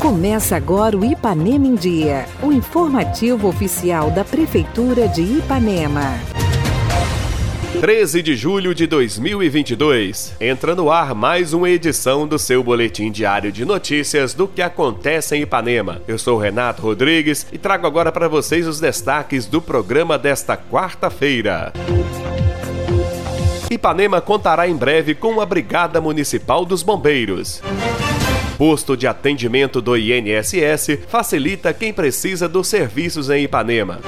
Começa agora o Ipanema em Dia, o informativo oficial da Prefeitura de Ipanema. 13 de julho de 2022. Entra no ar mais uma edição do seu boletim diário de notícias do que acontece em Ipanema. Eu sou Renato Rodrigues e trago agora para vocês os destaques do programa desta quarta-feira. Ipanema contará em breve com a Brigada Municipal dos Bombeiros. Posto de atendimento do INSS facilita quem precisa dos serviços em Ipanema.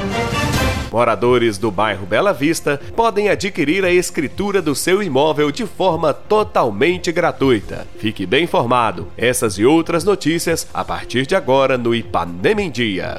Moradores do bairro Bela Vista podem adquirir a escritura do seu imóvel de forma totalmente gratuita. Fique bem informado. Essas e outras notícias a partir de agora no Ipanema em Dia.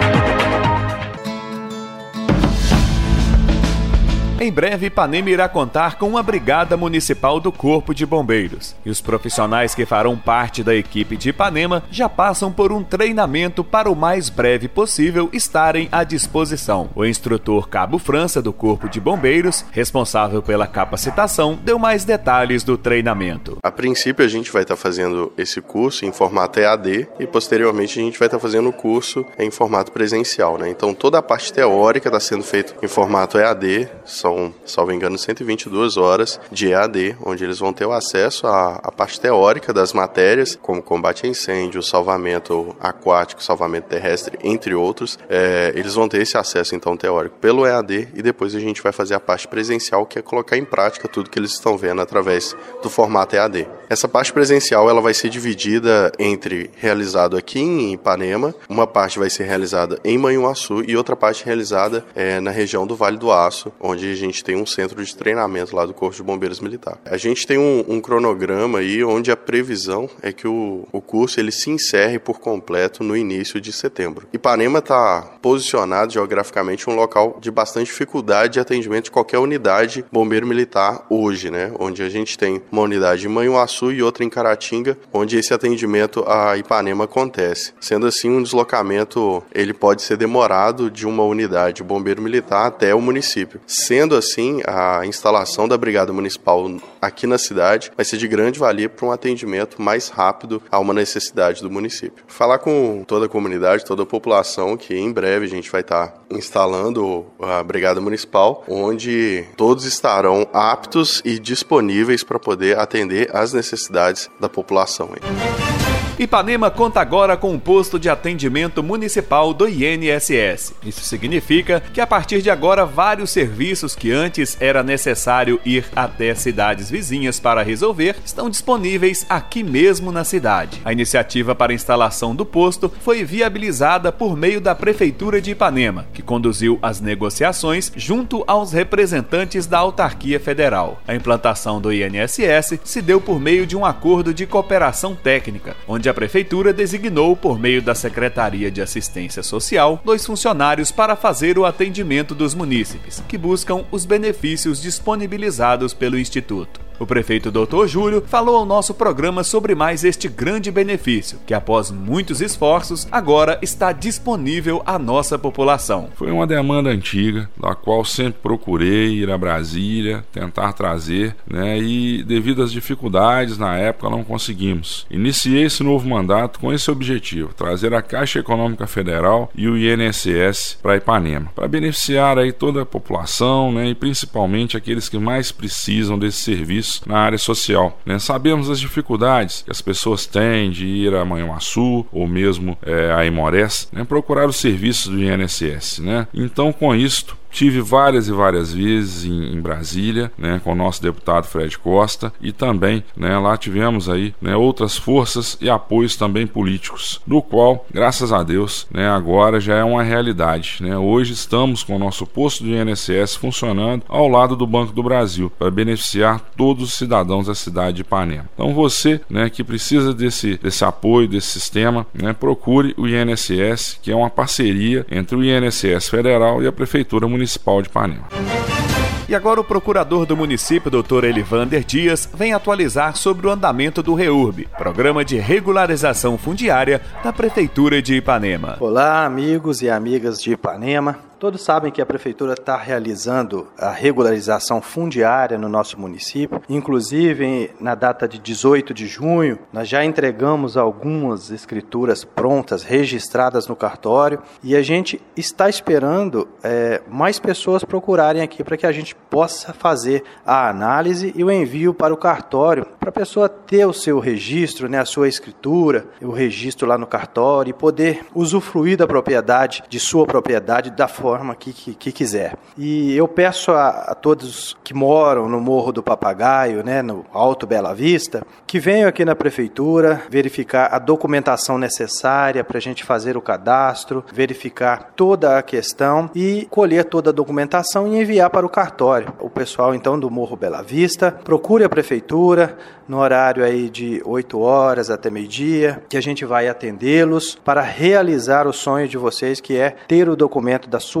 Em breve, Ipanema irá contar com uma brigada municipal do Corpo de Bombeiros. E os profissionais que farão parte da equipe de Ipanema já passam por um treinamento para o mais breve possível estarem à disposição. O instrutor Cabo França do Corpo de Bombeiros, responsável pela capacitação, deu mais detalhes do treinamento. A princípio, a gente vai estar fazendo esse curso em formato EAD e posteriormente a gente vai estar fazendo o curso em formato presencial. Né? Então, toda a parte teórica está sendo feita em formato EAD. São são, salvo engano, 122 horas de EAD, onde eles vão ter o acesso à, à parte teórica das matérias, como combate a incêndio, salvamento aquático, salvamento terrestre, entre outros. É, eles vão ter esse acesso, então, teórico pelo EAD e depois a gente vai fazer a parte presencial, que é colocar em prática tudo que eles estão vendo através do formato EAD. Essa parte presencial ela vai ser dividida entre realizado aqui em Ipanema, uma parte vai ser realizada em Manhuaçu e outra parte realizada é, na região do Vale do Aço, onde gente tem um centro de treinamento lá do Corpo de Bombeiros Militar. A gente tem um, um cronograma aí onde a previsão é que o, o curso ele se encerre por completo no início de setembro. Ipanema está posicionado geograficamente um local de bastante dificuldade de atendimento de qualquer unidade bombeiro militar hoje, né? Onde a gente tem uma unidade em Manhuaçu e outra em Caratinga, onde esse atendimento a Ipanema acontece. Sendo assim, um deslocamento ele pode ser demorado de uma unidade bombeiro militar até o município. Sendo Sendo assim, a instalação da Brigada Municipal aqui na cidade vai ser de grande valia para um atendimento mais rápido a uma necessidade do município. Falar com toda a comunidade, toda a população que em breve a gente vai estar instalando a Brigada Municipal, onde todos estarão aptos e disponíveis para poder atender às necessidades da população. Ipanema conta agora com um posto de atendimento municipal do INSS. Isso significa que a partir de agora vários serviços que antes era necessário ir até cidades vizinhas para resolver estão disponíveis aqui mesmo na cidade. A iniciativa para a instalação do posto foi viabilizada por meio da Prefeitura de Ipanema, que conduziu as negociações junto aos representantes da autarquia federal. A implantação do INSS se deu por meio de um acordo de cooperação técnica, onde a Prefeitura designou, por meio da Secretaria de Assistência Social, dois funcionários para fazer o atendimento dos munícipes, que buscam os benefícios disponibilizados pelo Instituto. O prefeito Dr. Júlio falou ao nosso programa sobre mais este grande benefício, que após muitos esforços, agora está disponível à nossa população. Foi uma demanda antiga, da qual sempre procurei ir a Brasília, tentar trazer, né? E devido às dificuldades na época não conseguimos. Iniciei esse novo mandato com esse objetivo: trazer a Caixa Econômica Federal e o INSS para Ipanema, para beneficiar aí toda a população, né? E principalmente aqueles que mais precisam desse serviço na área social. Né? Sabemos as dificuldades que as pessoas têm de ir a Manhuaçu ou mesmo é, a Imorés, né? procurar os serviços do INSS. Né? Então, com isto, Tive várias e várias vezes em, em, Brasília, né, com o nosso deputado Fred Costa e também, né, lá tivemos aí, né, outras forças e apoios também políticos, do qual, graças a Deus, né, agora já é uma realidade, né. Hoje estamos com o nosso posto do INSS funcionando ao lado do Banco do Brasil para beneficiar todos os cidadãos da cidade de Ipanema. Então você, né, que precisa desse desse apoio, desse sistema, né, procure o INSS, que é uma parceria entre o INSS Federal e a Prefeitura Municipal Municipal de Ipanema. E agora o procurador do município, Dr. Elivander Dias, vem atualizar sobre o andamento do REURB, Programa de Regularização Fundiária da Prefeitura de Ipanema. Olá, amigos e amigas de Ipanema. Todos sabem que a prefeitura está realizando a regularização fundiária no nosso município. Inclusive, na data de 18 de junho, nós já entregamos algumas escrituras prontas, registradas no cartório, e a gente está esperando é, mais pessoas procurarem aqui para que a gente possa fazer a análise e o envio para o cartório, para a pessoa ter o seu registro, né, a sua escritura, o registro lá no cartório e poder usufruir da propriedade, de sua propriedade da forma forma que, que, que quiser. E eu peço a, a, todos que moram no Morro do Papagaio, né, no Alto Bela Vista, que venham aqui na prefeitura verificar a documentação necessária para a gente fazer o cadastro, verificar toda a questão e colher toda a documentação e enviar para o cartório. O pessoal então do Morro Bela Vista, procure a prefeitura no horário aí de 8 horas até meio-dia, que a gente vai atendê-los para realizar o sonho de vocês que é ter o documento da sua